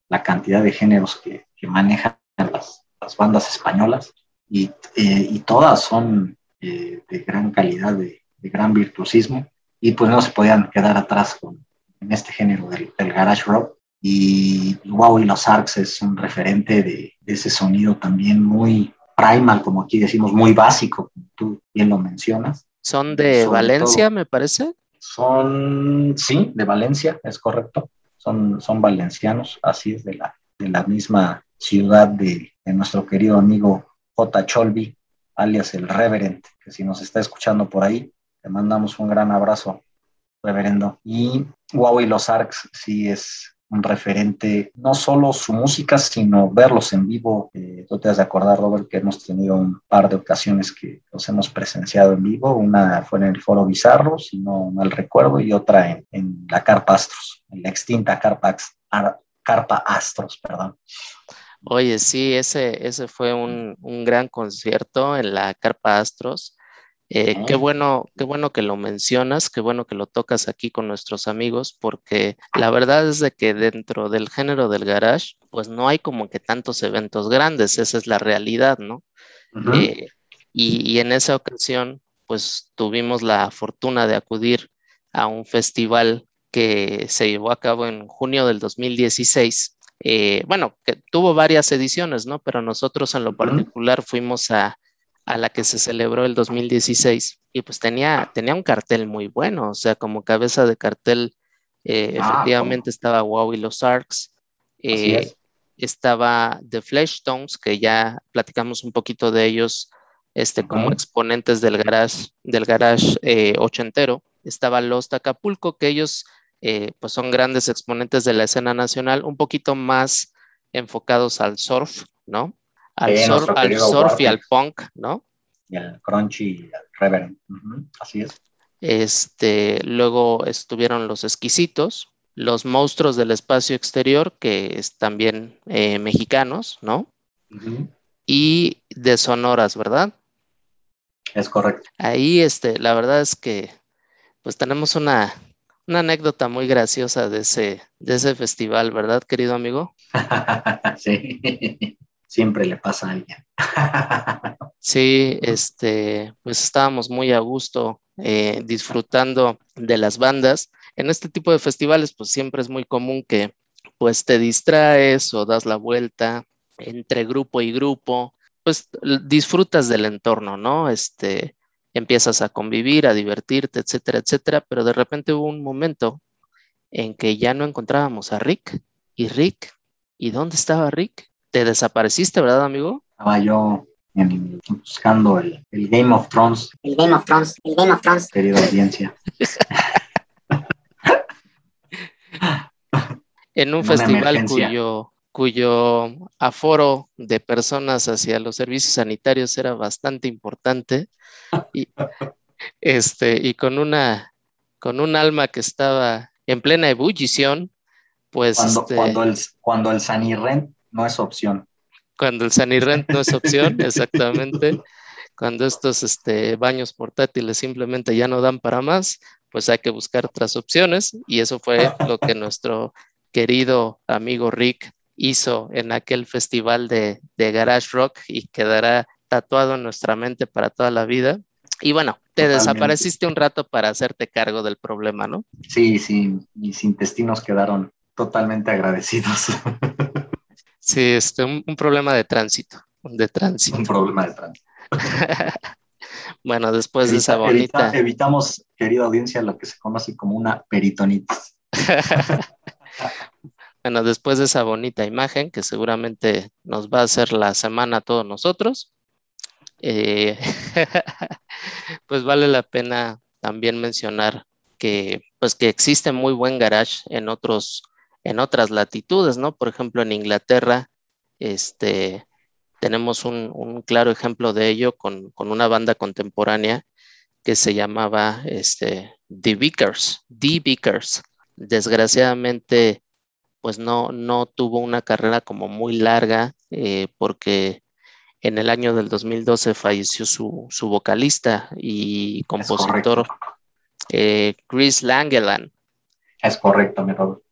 la cantidad de géneros que, que manejan las, las bandas españolas y, eh, y todas son eh, de gran calidad, de, de gran virtuosismo y pues no se podían quedar atrás con, en este género del, del garage rock y Wow y los Arcs es un referente de, de, ese sonido también muy primal, como aquí decimos, muy básico, como tú bien lo mencionas. Son de Sobre Valencia, todo- me parece. Son, sí, de Valencia, es correcto, son, son valencianos, así es, de la, de la misma ciudad de, nuestro querido amigo J. Cholby, alias el Reverend, que si nos está escuchando por ahí, te mandamos un gran abrazo, reverendo. Y y los Arcs sí es un referente, no solo su música, sino verlos en vivo. Eh, tú te has de acordar, Robert, que hemos tenido un par de ocasiones que los hemos presenciado en vivo. Una fue en el Foro Bizarro, si no mal recuerdo, y otra en, en la Carpa Astros, en la extinta Carpa, Carpa Astros, perdón. Oye, sí, ese, ese fue un, un gran concierto en la Carpa Astros. Eh, Ah. qué bueno, qué bueno que lo mencionas, qué bueno que lo tocas aquí con nuestros amigos, porque la verdad es de que dentro del género del garage, pues no hay como que tantos eventos grandes, esa es la realidad, ¿no? Eh, y, y en esa ocasión, pues tuvimos la fortuna de acudir a un festival que se llevó a cabo en junio del 2016. Eh, bueno, que tuvo varias ediciones, ¿no? Pero nosotros en lo particular fuimos a, a la que se celebró el 2016 y pues tenía, tenía un cartel muy bueno, o sea, como cabeza de cartel, eh, Ah, efectivamente estaba Wow y los Arcs. Eh, es. estaba The Fleshtones, que ya platicamos un poquito de ellos este, como exponentes del garage, del garage eh, ochentero. Estaba Los Acapulco, que ellos eh, pues son grandes exponentes de la escena nacional, un poquito más enfocados al surf, ¿no? Al, Sí, surf, al surf y al punk, ¿no? Y el Crunchy y el Reverend. Ujú, Así es. Este, luego estuvieron los exquisitos, los monstruos del espacio exterior, que es también eh, mexicanos, ¿no? Y de sonoras, ¿verdad? Es correcto. Ahí, este, la verdad es que, pues tenemos una, una anécdota muy graciosa de ese, de ese festival, ¿verdad, querido amigo? sí. Siempre le pasa a alguien. Sí, este, pues estábamos muy a gusto eh, disfrutando de las bandas. En este tipo de festivales, pues siempre es muy común que pues te distraes o das la vuelta entre grupo y grupo, pues disfrutas del entorno, ¿no? Este, empiezas a convivir, a divertirte, etcétera, etcétera, pero de repente hubo un momento en que ya no encontrábamos a Rick. ¿Y Rick? ¿Y dónde estaba Rick? te desapareciste, ¿verdad, amigo? Estaba yo buscando el, el, Game of Thrones. El Game of Thrones, el Game of Thrones. Querida audiencia. en un festival cuyo, cuyo aforo de personas hacia los servicios sanitarios era bastante importante y, este, y con una con un alma que estaba en plena ebullición, pues... Cuando, este cuando el, cuando el Sanirren no es opción. Cuando el Sanirrent no es opción, exactamente. Cuando estos este, baños portátiles simplemente ya no dan para más, pues hay que buscar otras opciones y eso fue lo que nuestro querido amigo Rick hizo en aquel festival de, de Garage Rock y quedará tatuado en nuestra mente para toda la vida. Y bueno, te Totalmente. desapareciste un rato para hacerte cargo del problema, ¿no? Sí, sí, mis intestinos quedaron totalmente agradecidos. Sí, este, un, un problema de tránsito, de tránsito. Un problema de tránsito. bueno, después de esa bonita, evita- evitamos, querida audiencia, lo que se conoce como una peritonitis. bueno, después de esa bonita imagen que seguramente nos va a hacer la semana a todos nosotros, eh, pues vale la pena también mencionar que, pues que existe muy buen garage en otros, en otras latitudes, ¿no? Por ejemplo, en Inglaterra, este, tenemos un, un claro ejemplo de ello con, con una banda contemporánea que se llamaba este, The Vickers, The Vickers. Desgraciadamente, pues no, no tuvo una carrera como muy larga eh, porque en el año del 2012 falleció su, su vocalista y compositor eh, Chris Langeland. Es correcto, mi Robert.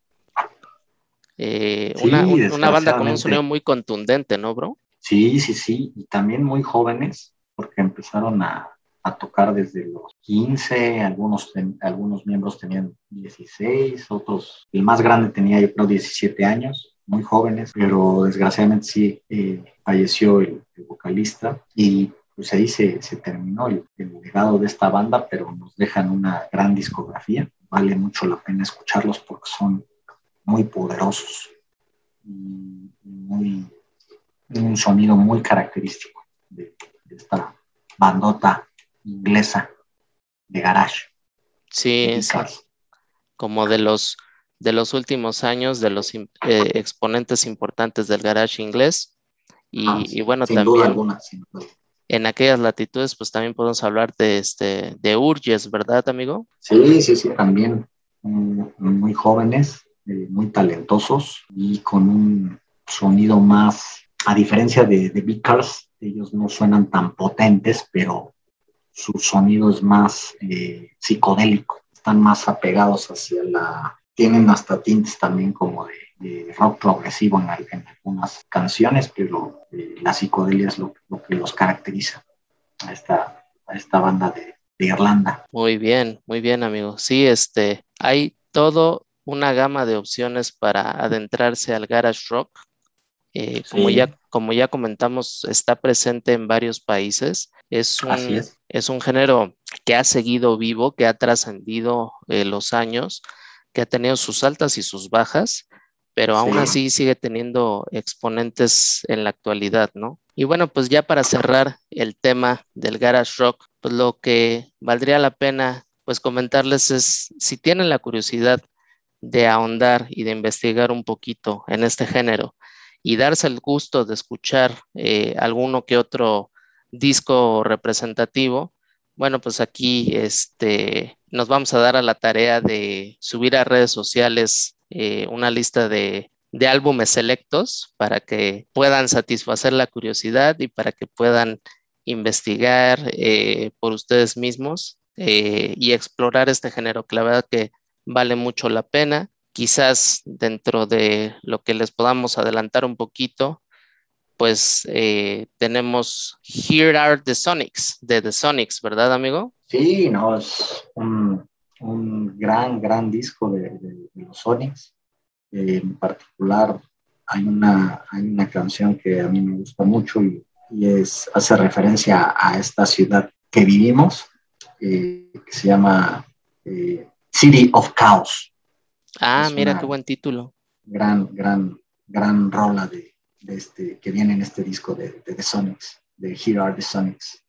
Eh, Sí, una, un- una banda con un sonido muy contundente, ¿no, bro? Sí, sí, sí. Y también muy jóvenes, porque empezaron a, a tocar desde los 15, algunos, ten- algunos miembros tenían 16, otros, el más grande tenía yo creo 17 años, muy jóvenes, pero desgraciadamente sí eh, falleció el, el vocalista y pues ahí se, se terminó el, el legado de esta banda, pero nos dejan una gran discografía. Vale mucho la pena escucharlos porque son muy poderosos y muy, un sonido muy característico de, de esta bandota inglesa de garage. Sí, como de los, de los últimos años, de los eh, exponentes importantes del garage inglés. Y, Ah, y bueno, sin duda también alguna, sin duda. en aquellas latitudes, pues también podemos hablar de, este, de Urges, ¿verdad, amigo? Sí, sí, sí, también mm, muy jóvenes, eh, muy talentosos y con un sonido más, a diferencia de, de Big Cars, ellos no suenan tan potentes, pero su sonido es más eh, psicodélico, están más apegados hacia la, tienen hasta tintes también como de, de rock progresivo en, en algunas canciones, pero eh, la psicodelia es lo, lo que los caracteriza a esta, a esta banda de, de Irlanda. Muy bien, muy bien, amigo. Sí, este, hay todo una gama de opciones para adentrarse al garage rock. Eh, como ya, como ya comentamos, está presente en varios países. Es un, es. es un género que ha seguido vivo, que ha trascendido eh, los años, que ha tenido sus altas y sus bajas, pero aún Sí. así sigue teniendo exponentes en la actualidad, ¿no? Y bueno, pues ya para cerrar el tema del garage rock, pues lo que valdría la pena pues comentarles es si tienen la curiosidad de ahondar y de investigar un poquito en este género y darse el gusto de escuchar eh, alguno que otro disco representativo, bueno, pues aquí este, nos vamos a dar a la tarea de subir a redes sociales eh, una lista de, de álbumes selectos para que puedan satisfacer la curiosidad y para que puedan investigar eh, por ustedes mismos y explorar este género, que la verdad que vale mucho la pena. Quizás dentro de lo que les podamos adelantar un poquito, pues eh, tenemos Here Are the Sonics, de The Sonics, ¿verdad, amigo? Sí, no, es un, un gran, gran disco de, de- de los Sonics. Eh, en particular, hay una, hay una canción que a mí me gusta mucho y, y es, hace referencia a esta ciudad que vivimos, eh, que se llama eh, City of Chaos. Ah, Es mira qué buen título. Gran, gran, gran rola de, de este, que viene en este disco de, de The Sonics, de Here Are the Sonics.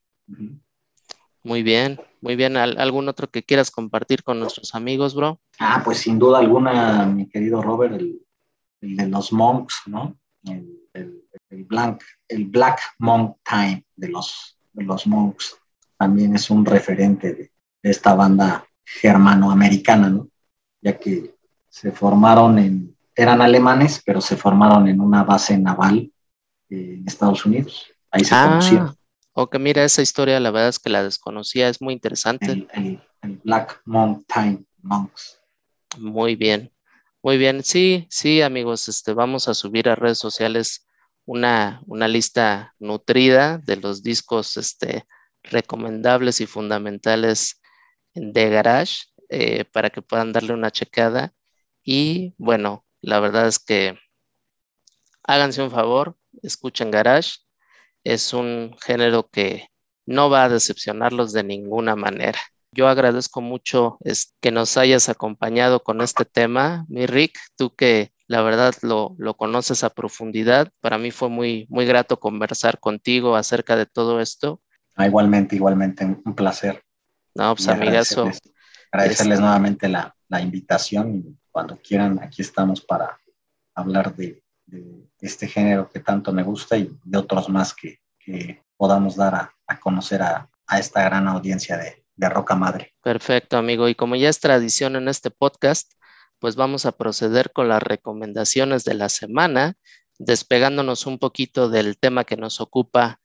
Muy bien, muy bien. ¿Al- ¿Algún otro que quieras compartir con nuestros amigos, bro? Ah, pues sin duda alguna, mi querido Robert, el, el de los monks, ¿no? El, el, el, Black, el Black Monk Time de los, de los monks también es un referente de, de esta banda germanoamericana, ¿no? Ya que se formaron en, eran alemanes, pero se formaron en una base naval en Estados Unidos. Ahí se Ah, conocieron. ok, mira, esa historia la verdad es que la desconocía, es muy interesante. El, el- el Black Monk Time Monks. Muy bien, muy bien. Sí, sí, amigos, este, vamos a subir a redes sociales una, una lista nutrida de los discos este, recomendables y fundamentales de Garage eh, para que puedan darle una checada. Y bueno, la verdad es que háganse un favor, escuchen Garage. Es un género que no va a decepcionarlos de ninguna manera. Yo agradezco mucho que nos hayas acompañado con este tema, mi Rick, tú que la verdad lo, lo conoces a profundidad. Para mí fue muy, muy grato conversar contigo acerca de todo esto. Ah, igualmente, igualmente, un placer. No, pues amigazo, agradecerles, agradecerles Este- nuevamente la, la invitación y cuando quieran, aquí estamos para hablar de, de este género que tanto me gusta y de otros más que, que podamos dar a, a conocer a, a esta gran audiencia de, de Roca Madre. perfecto, amigo. Y como ya es tradición en este podcast, pues vamos a proceder con las recomendaciones de la semana, despegándonos un poquito del tema que nos ocupa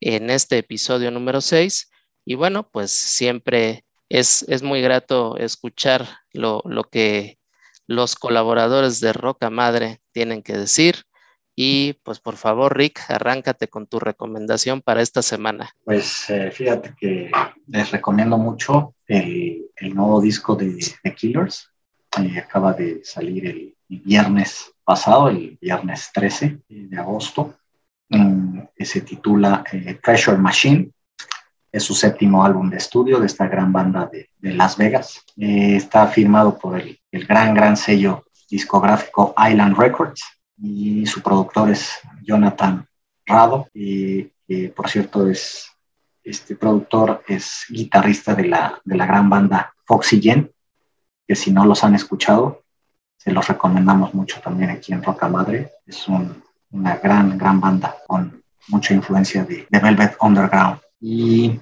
en este episodio número 6. Y bueno, pues siempre es, es muy grato escuchar lo, lo que los colaboradores de Roca Madre tienen que decir. Y pues por favor, Rick, arráncate con tu recomendación para esta semana. Pues eh, fíjate que les recomiendo mucho el, el nuevo disco de The Killers. Eh, acaba de salir el, viernes pasado, el viernes 13 de agosto, mm, que se titula eh, Pressure Machine. Es su séptimo álbum de estudio de esta gran banda de, Las Vegas. Eh, está firmado por el, el gran, gran sello discográfico Island Records y su productor es Jonathan Rado, y, que por cierto es este productor es guitarrista de la, de la gran banda Foxy Jen, que si no los han escuchado, se los recomendamos mucho también aquí en Roca Madre. Es un- una gran, gran banda con mucha influencia de, de Velvet Underground. Y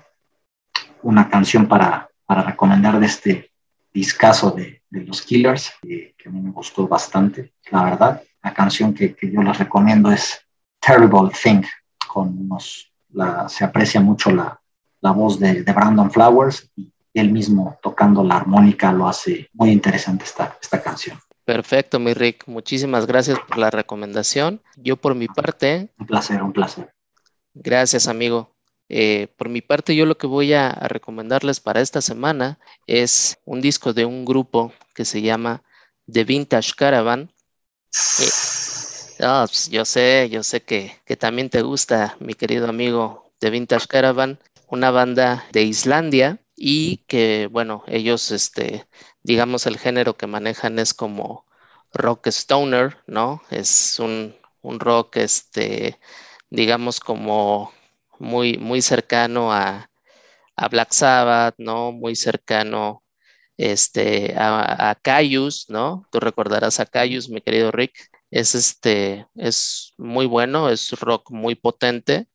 una canción para, para recomendar de este discazo de, de los Killers, que, que a mí me gustó bastante, la verdad. La canción que, que yo les recomiendo es Terrible Thing, con unos, la, se aprecia mucho la, la voz de, de Brandon Flowers y él mismo tocando la armónica lo hace muy interesante esta, esta canción. Perfecto, mi Rick. Muchísimas gracias por la recomendación. Yo por mi parte, Un placer, un placer. gracias, amigo. Eh, por mi parte, yo lo que voy a, recomendarles para esta semana es un disco de un grupo que se llama The Vintage Caravan. Ah, pues, yo sé, yo sé que, que también te gusta, mi querido amigo The Vintage Caravan, una banda de Islandia y que, bueno, ellos, este, digamos, el género que manejan es como rock stoner, ¿no? Es un, un rock, este, digamos, como muy, muy cercano a, a Black Sabbath, ¿no? Muy cercano este, a, a Caius, ¿no? Tú recordarás a Caius, mi querido Rick. Es este, es muy bueno, es rock muy potente.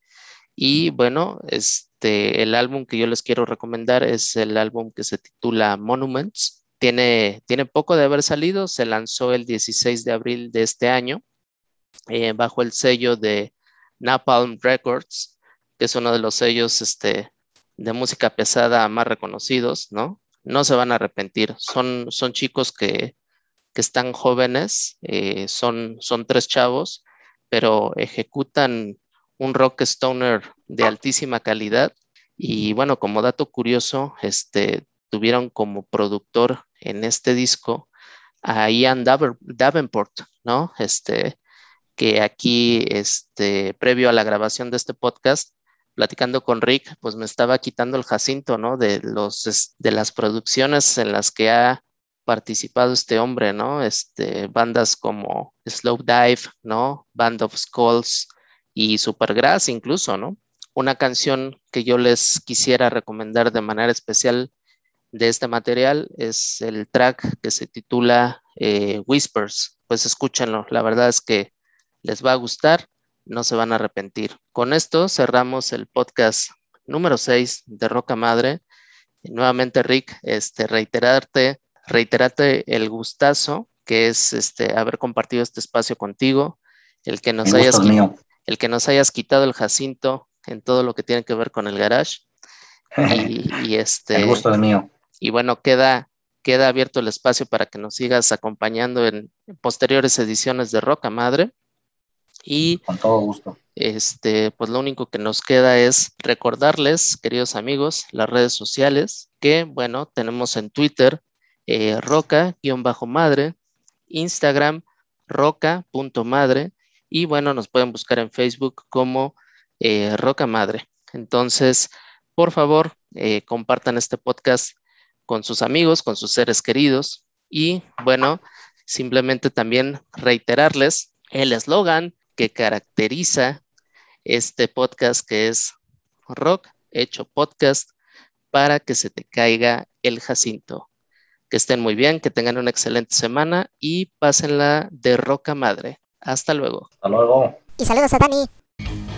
Y bueno, este, el álbum que yo les quiero recomendar es el álbum que se titula Monuments. Tiene, tiene poco de haber salido, se lanzó el 16 de abril de este año eh, bajo el sello de Napalm Records, es uno de los sellos este, de música pesada más reconocidos, ¿no? No se van a arrepentir. Son, son chicos que, que están jóvenes, eh, son, son tres chavos, pero ejecutan un rock stoner de altísima calidad. Y bueno, como dato curioso, este, tuvieron como productor en este disco a Ian Davenport, ¿no? Este, que aquí, este, previo a la grabación de este podcast, platicando con Rick, pues me estaba quitando el jacinto, ¿no? De los, de las producciones en las que ha participado este hombre, ¿no? Este, bandas como Slow Dive, ¿no? Band of Skulls y Supergrass incluso, ¿no? Una canción que yo les quisiera recomendar de manera especial de este material es el track que se titula eh, Whispers. pues escúchenlo. La verdad es que les va a gustar, no se van a arrepentir. Con esto cerramos el podcast número 6 de Roca Madre. Y nuevamente, Rick, este, reiterarte, reiterarte el gustazo que es este, haber compartido este espacio contigo, el que nos hayas el que nos hayas quitado el Jacinto en todo lo que tiene que ver con el garage. Y, este. El gusto es mío. Y bueno, queda, queda abierto el espacio para que nos sigas acompañando en posteriores ediciones de Roca Madre. Y con todo gusto. Este, pues lo único que nos queda es recordarles, queridos amigos, las redes sociales, que bueno, tenemos en Twitter eh, roca-madre, Instagram roca.madre y bueno, nos pueden buscar en Facebook como eh, Roca Madre. Entonces, por favor, eh, compartan este podcast con sus amigos, con sus seres queridos y bueno, simplemente también reiterarles el eslogan que caracteriza este podcast que es Rock hecho podcast para que se te caiga el Jacinto. Que estén muy bien, que tengan una excelente semana y pásenla de roca madre. Hasta luego. Hasta luego. Y saludos a Dani.